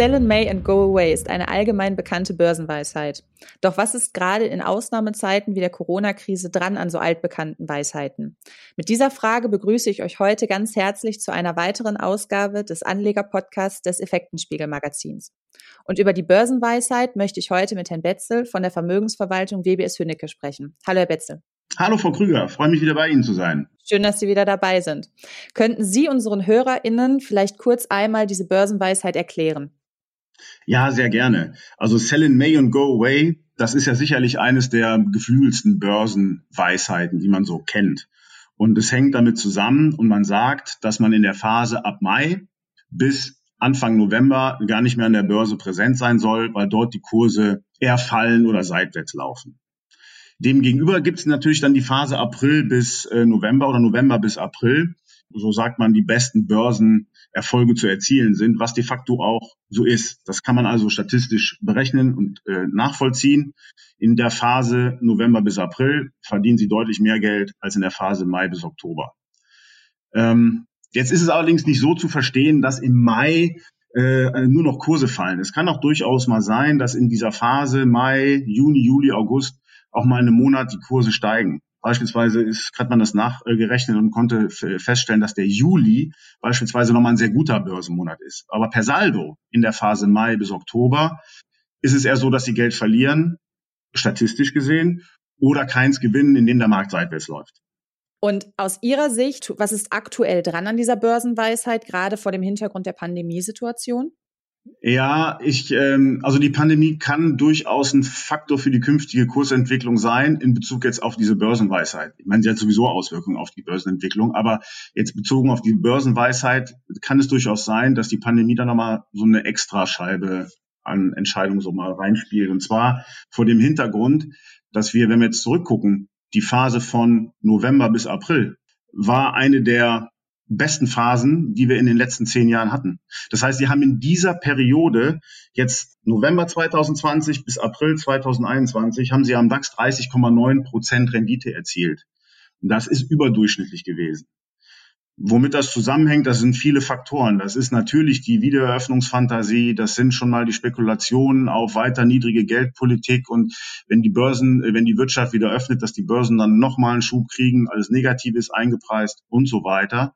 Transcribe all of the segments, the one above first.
Sell in May and go away ist eine allgemein bekannte Börsenweisheit. Doch was ist gerade in Ausnahmezeiten wie der Corona-Krise dran an so altbekannten Weisheiten? Mit dieser Frage begrüße ich euch heute ganz herzlich zu einer weiteren Ausgabe des Anleger-Podcasts des Effektenspiegel-Magazins. Und über die Börsenweisheit möchte ich heute mit Herrn Betzel von der Vermögensverwaltung WBS Hünnecke sprechen. Hallo, Herr Betzel. Hallo, Frau Krüger. Freue mich wieder bei Ihnen zu sein. Schön, dass Sie wieder dabei sind. Könnten Sie unseren HörerInnen vielleicht kurz einmal diese Börsenweisheit erklären? Ja, sehr gerne. Also Sell in May and Go Away, das ist ja sicherlich eines der geflügelsten Börsenweisheiten, die man so kennt. Und es hängt damit zusammen und man sagt, dass man in der Phase ab Mai bis Anfang November gar nicht mehr an der Börse präsent sein soll, weil dort die Kurse eher fallen oder seitwärts laufen. Demgegenüber gibt es natürlich dann die Phase April bis äh, November oder November bis April. So sagt man, die besten Börsenerfolge zu erzielen sind, was de facto auch so ist. Das kann man also statistisch berechnen und äh, nachvollziehen. In der Phase November bis April verdienen sie deutlich mehr Geld als in der Phase Mai bis Oktober. Ähm, jetzt ist es allerdings nicht so zu verstehen, dass im Mai äh, nur noch Kurse fallen. Es kann auch durchaus mal sein, dass in dieser Phase Mai, Juni, Juli, August auch mal in einem Monat die Kurse steigen. Beispielsweise ist, hat man das nachgerechnet und konnte feststellen, dass der Juli beispielsweise nochmal ein sehr guter Börsenmonat ist. Aber per Saldo in der Phase Mai bis Oktober ist es eher so, dass sie Geld verlieren, statistisch gesehen, oder keins gewinnen, indem der Markt seitwärts läuft. Und aus Ihrer Sicht, was ist aktuell dran an dieser Börsenweisheit, gerade vor dem Hintergrund der Pandemiesituation? Ja, ich, ähm, also die Pandemie kann durchaus ein Faktor für die künftige Kursentwicklung sein in Bezug jetzt auf diese Börsenweisheit. Ich meine, sie hat sowieso Auswirkungen auf die Börsenentwicklung, aber jetzt bezogen auf die Börsenweisheit kann es durchaus sein, dass die Pandemie da nochmal so eine Extrascheibe an Entscheidungen so mal reinspielt. Und zwar vor dem Hintergrund, dass wir, wenn wir jetzt zurückgucken, die Phase von November bis April war eine der besten Phasen, die wir in den letzten zehn Jahren hatten. Das heißt, sie haben in dieser Periode jetzt November 2020 bis April 2021 haben sie am DAX 30,9 Prozent Rendite erzielt. Das ist überdurchschnittlich gewesen. Womit das zusammenhängt, das sind viele Faktoren. Das ist natürlich die Wiedereröffnungsfantasie, das sind schon mal die Spekulationen auf weiter niedrige Geldpolitik und wenn die Börsen, wenn die Wirtschaft wieder öffnet, dass die Börsen dann nochmal einen Schub kriegen, alles Negatives eingepreist und so weiter.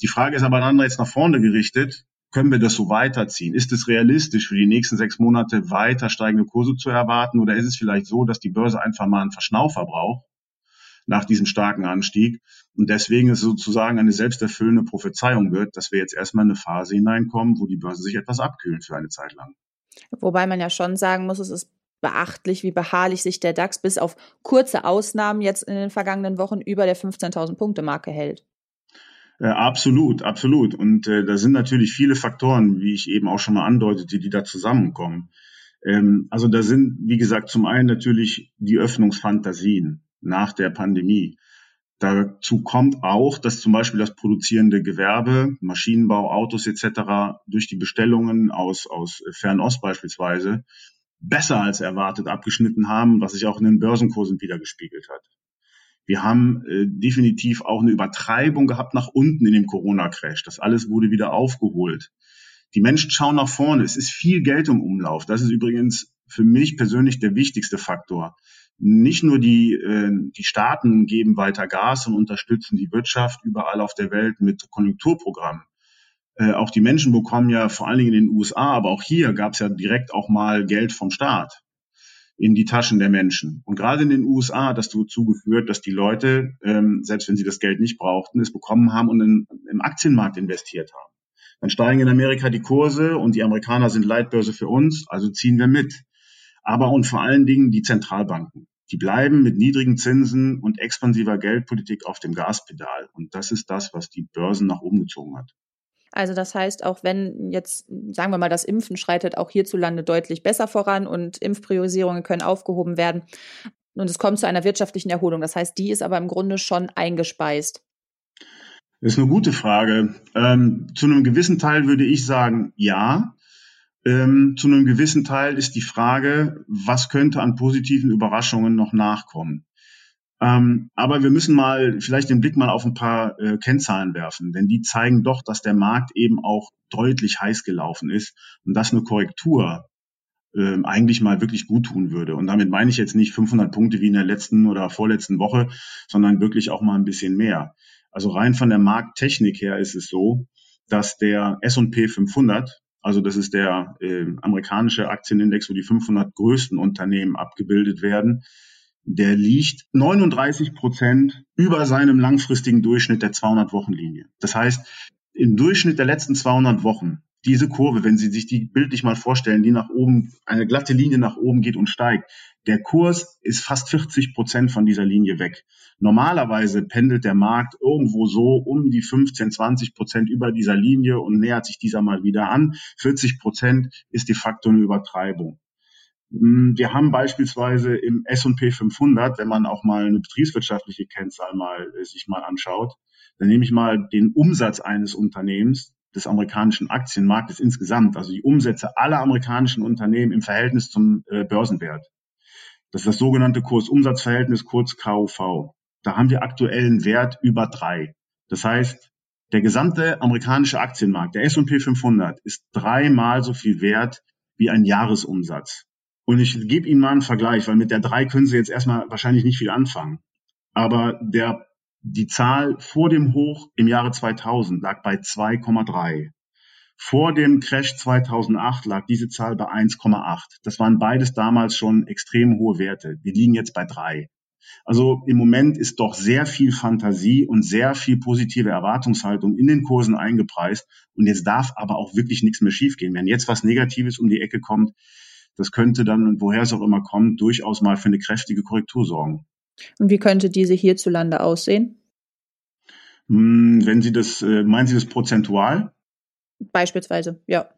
Die Frage ist aber dann jetzt nach vorne gerichtet. Können wir das so weiterziehen? Ist es realistisch, für die nächsten sechs Monate weiter steigende Kurse zu erwarten? Oder ist es vielleicht so, dass die Börse einfach mal einen Verschnaufer braucht nach diesem starken Anstieg? Und deswegen ist es sozusagen eine selbsterfüllende Prophezeiung wird, dass wir jetzt erstmal in eine Phase hineinkommen, wo die Börse sich etwas abkühlen für eine Zeit lang. Wobei man ja schon sagen muss, es ist beachtlich, wie beharrlich sich der DAX bis auf kurze Ausnahmen jetzt in den vergangenen Wochen über der 15.000 Punkte Marke hält. Äh, absolut, absolut. Und äh, da sind natürlich viele Faktoren, wie ich eben auch schon mal andeutete, die da zusammenkommen. Ähm, also da sind, wie gesagt, zum einen natürlich die Öffnungsfantasien nach der Pandemie. Dazu kommt auch, dass zum Beispiel das produzierende Gewerbe, Maschinenbau, Autos etc. durch die Bestellungen aus, aus Fernost beispielsweise besser als erwartet abgeschnitten haben, was sich auch in den Börsenkursen wiedergespiegelt hat. Wir haben äh, definitiv auch eine Übertreibung gehabt nach unten in dem Corona-Crash. Das alles wurde wieder aufgeholt. Die Menschen schauen nach vorne. Es ist viel Geld im Umlauf. Das ist übrigens für mich persönlich der wichtigste Faktor. Nicht nur die, äh, die Staaten geben weiter Gas und unterstützen die Wirtschaft überall auf der Welt mit Konjunkturprogrammen. Äh, auch die Menschen bekommen ja vor allen Dingen in den USA, aber auch hier gab es ja direkt auch mal Geld vom Staat in die Taschen der Menschen. Und gerade in den USA hat das dazu geführt, dass die Leute, ähm, selbst wenn sie das Geld nicht brauchten, es bekommen haben und in, im Aktienmarkt investiert haben. Dann steigen in Amerika die Kurse und die Amerikaner sind Leitbörse für uns, also ziehen wir mit. Aber und vor allen Dingen die Zentralbanken. Die bleiben mit niedrigen Zinsen und expansiver Geldpolitik auf dem Gaspedal. Und das ist das, was die Börsen nach oben gezogen hat. Also das heißt, auch wenn jetzt, sagen wir mal, das Impfen schreitet auch hierzulande deutlich besser voran und Impfpriorisierungen können aufgehoben werden und es kommt zu einer wirtschaftlichen Erholung. Das heißt, die ist aber im Grunde schon eingespeist. Das ist eine gute Frage. Ähm, zu einem gewissen Teil würde ich sagen, ja. Ähm, zu einem gewissen Teil ist die Frage, was könnte an positiven Überraschungen noch nachkommen. Ähm, aber wir müssen mal vielleicht den Blick mal auf ein paar äh, Kennzahlen werfen, denn die zeigen doch, dass der Markt eben auch deutlich heiß gelaufen ist und dass eine Korrektur äh, eigentlich mal wirklich gut tun würde. Und damit meine ich jetzt nicht 500 Punkte wie in der letzten oder vorletzten Woche, sondern wirklich auch mal ein bisschen mehr. Also rein von der Markttechnik her ist es so, dass der S&P 500, also das ist der äh, amerikanische Aktienindex, wo die 500 größten Unternehmen abgebildet werden, der liegt 39 Prozent über seinem langfristigen Durchschnitt der 200-Wochen-Linie. Das heißt, im Durchschnitt der letzten 200 Wochen, diese Kurve, wenn Sie sich die bildlich mal vorstellen, die nach oben, eine glatte Linie nach oben geht und steigt, der Kurs ist fast 40 Prozent von dieser Linie weg. Normalerweise pendelt der Markt irgendwo so um die 15, 20 Prozent über dieser Linie und nähert sich dieser mal wieder an. 40 Prozent ist de facto eine Übertreibung. Hm, wir haben beispielsweise im S&P 500, wenn man auch mal eine betriebswirtschaftliche Kennzahl mal äh, sich mal anschaut, dann nehme ich mal den Umsatz eines Unternehmens des amerikanischen Aktienmarktes insgesamt, also die Umsätze aller amerikanischen Unternehmen im Verhältnis zum äh, Börsenwert. Das ist das sogenannte Kursumsatzverhältnis, kurz KUV. Da haben wir aktuell einen Wert über drei. Das heißt, der gesamte amerikanische Aktienmarkt, der S&P 500, ist dreimal so viel wert wie ein Jahresumsatz. Und ich gebe Ihnen mal einen Vergleich, weil mit der drei können Sie jetzt erstmal wahrscheinlich nicht viel anfangen. Aber der, die Zahl vor dem Hoch im Jahre 2000 lag bei 2,3. Vor dem Crash 2008 lag diese Zahl bei 1,8. Das waren beides damals schon extrem hohe Werte. Wir liegen jetzt bei drei. Also im Moment ist doch sehr viel Fantasie und sehr viel positive Erwartungshaltung in den Kursen eingepreist. Und jetzt darf aber auch wirklich nichts mehr schiefgehen. Wenn jetzt was Negatives um die Ecke kommt, das könnte dann, woher es auch immer kommt, durchaus mal für eine kräftige Korrektur sorgen. Und wie könnte diese hierzulande aussehen? Hm, wenn Sie das, äh, meinen Sie das prozentual? Beispielsweise, ja.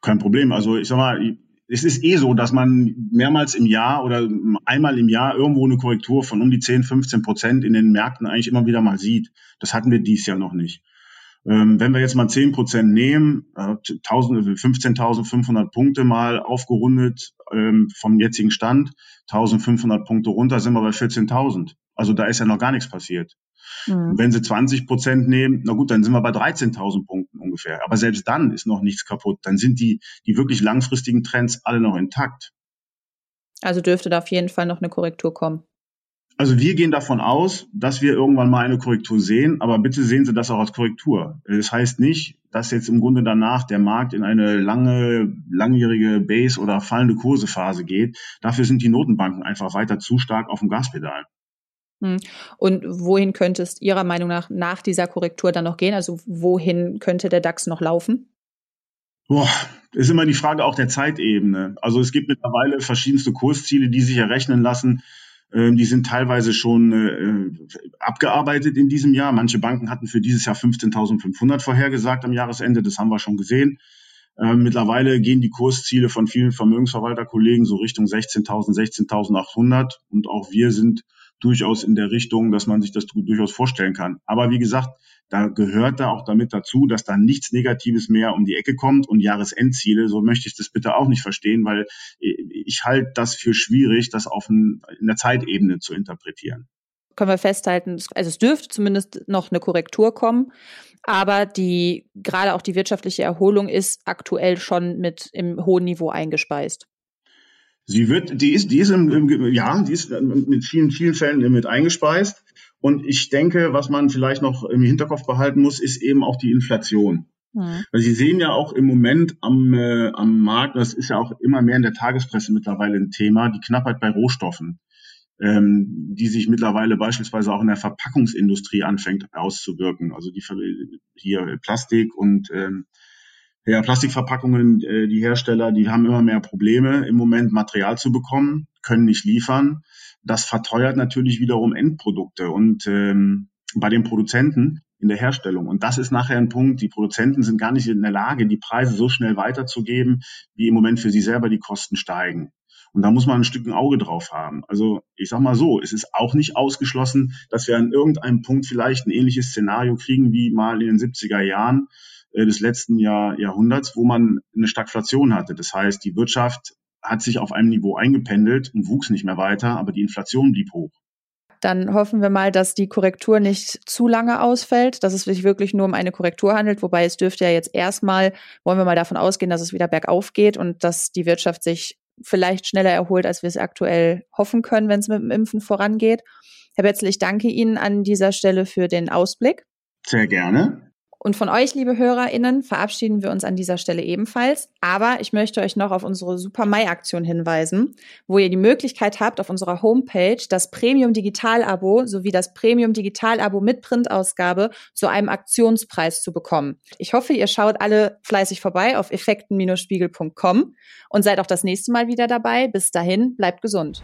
Kein Problem. Also ich sag mal, es ist eh so, dass man mehrmals im Jahr oder einmal im Jahr irgendwo eine Korrektur von um die 10, 15 Prozent in den Märkten eigentlich immer wieder mal sieht. Das hatten wir dies Jahr noch nicht. Ähm, wenn wir jetzt mal 10 Prozent nehmen, äh, 15.500 Punkte mal aufgerundet ähm, vom jetzigen Stand, 1.500 Punkte runter, sind wir bei 14.000. Also da ist ja noch gar nichts passiert. Mhm. Wenn Sie 20 Prozent nehmen, na gut, dann sind wir bei 13.000 Punkten ungefähr. Aber selbst dann ist noch nichts kaputt. Dann sind die, die wirklich langfristigen Trends alle noch intakt. Also dürfte da auf jeden Fall noch eine Korrektur kommen. Also wir gehen davon aus, dass wir irgendwann mal eine Korrektur sehen, aber bitte sehen Sie das auch als Korrektur. Das heißt nicht, dass jetzt im Grunde danach der Markt in eine lange, langjährige Base- oder fallende Kursephase geht. Dafür sind die Notenbanken einfach weiter zu stark auf dem Gaspedal. Hm. Und wohin könnte es Ihrer Meinung nach nach dieser Korrektur dann noch gehen? Also wohin könnte der DAX noch laufen? Boah, ist immer die Frage auch der Zeitebene. Also es gibt mittlerweile verschiedenste Kursziele, die sich errechnen lassen. Ähm, die sind teilweise schon äh, abgearbeitet in diesem Jahr. Manche Banken hatten für dieses Jahr 15.500 vorhergesagt am Jahresende. Das haben wir schon gesehen. Ähm, mittlerweile gehen die Kursziele von vielen Vermögensverwalterkollegen so Richtung 16.000, 16.800. Und auch wir sind durchaus in der Richtung, dass man sich das durchaus vorstellen kann. Aber wie gesagt, da gehört da auch damit dazu, dass da nichts Negatives mehr um die Ecke kommt und Jahresendziele, so möchte ich das bitte auch nicht verstehen, weil ich halte das für schwierig, das auf ein, in der Zeitebene zu interpretieren. Können wir festhalten, also es dürfte zumindest noch eine Korrektur kommen, aber die, gerade auch die wirtschaftliche Erholung ist aktuell schon mit im hohen Niveau eingespeist. Sie wird, die ist, die ist im, im, ja, die ist mit vielen, vielen Fällen mit eingespeist. Und ich denke, was man vielleicht noch im Hinterkopf behalten muss, ist eben auch die Inflation. Mhm. Weil Sie sehen ja auch im Moment am, äh, am Markt, das ist ja auch immer mehr in der Tagespresse mittlerweile ein Thema, die Knappheit bei Rohstoffen, ähm, die sich mittlerweile beispielsweise auch in der Verpackungsindustrie anfängt auszuwirken. Also die hier Plastik und ähm, ja, Plastikverpackungen, äh, die Hersteller, die haben immer mehr Probleme im Moment Material zu bekommen, können nicht liefern. Das verteuert natürlich wiederum Endprodukte und ähm, bei den Produzenten in der Herstellung. Und das ist nachher ein Punkt, die Produzenten sind gar nicht in der Lage, die Preise so schnell weiterzugeben, wie im Moment für sie selber die Kosten steigen. Und da muss man ein Stück ein Auge drauf haben. Also ich sag mal so, es ist auch nicht ausgeschlossen, dass wir an irgendeinem Punkt vielleicht ein ähnliches Szenario kriegen wie mal in den 70er Jahren, des letzten Jahr, Jahrhunderts, wo man eine Stagflation hatte. Das heißt, die Wirtschaft hat sich auf einem Niveau eingependelt und wuchs nicht mehr weiter, aber die Inflation blieb hoch. dann hoffen wir mal, dass die Korrektur nicht zu lange ausfällt, dass es sich wirklich nur um eine Korrektur handelt, wobei es dürfte ja jetzt erstmal, wollen wir mal davon ausgehen, dass es wieder bergauf geht und dass die Wirtschaft sich vielleicht schneller erholt, als wir es aktuell hoffen können, wenn es mit dem Impfen vorangeht. Herr Betzel, ich danke Ihnen an dieser Stelle für den Ausblick. Sehr gerne. Und von euch, liebe HörerInnen, verabschieden wir uns an dieser Stelle ebenfalls. Aber ich möchte euch noch auf unsere Super Mai-Aktion hinweisen, wo ihr die Möglichkeit habt, auf unserer Homepage das Premium Digital-Abo sowie das Premium Digital-Abo mit Printausgabe zu einem Aktionspreis zu bekommen. Ich hoffe, ihr schaut alle fleißig vorbei auf effekten-spiegel.com und seid auch das nächste Mal wieder dabei. Bis dahin, bleibt gesund.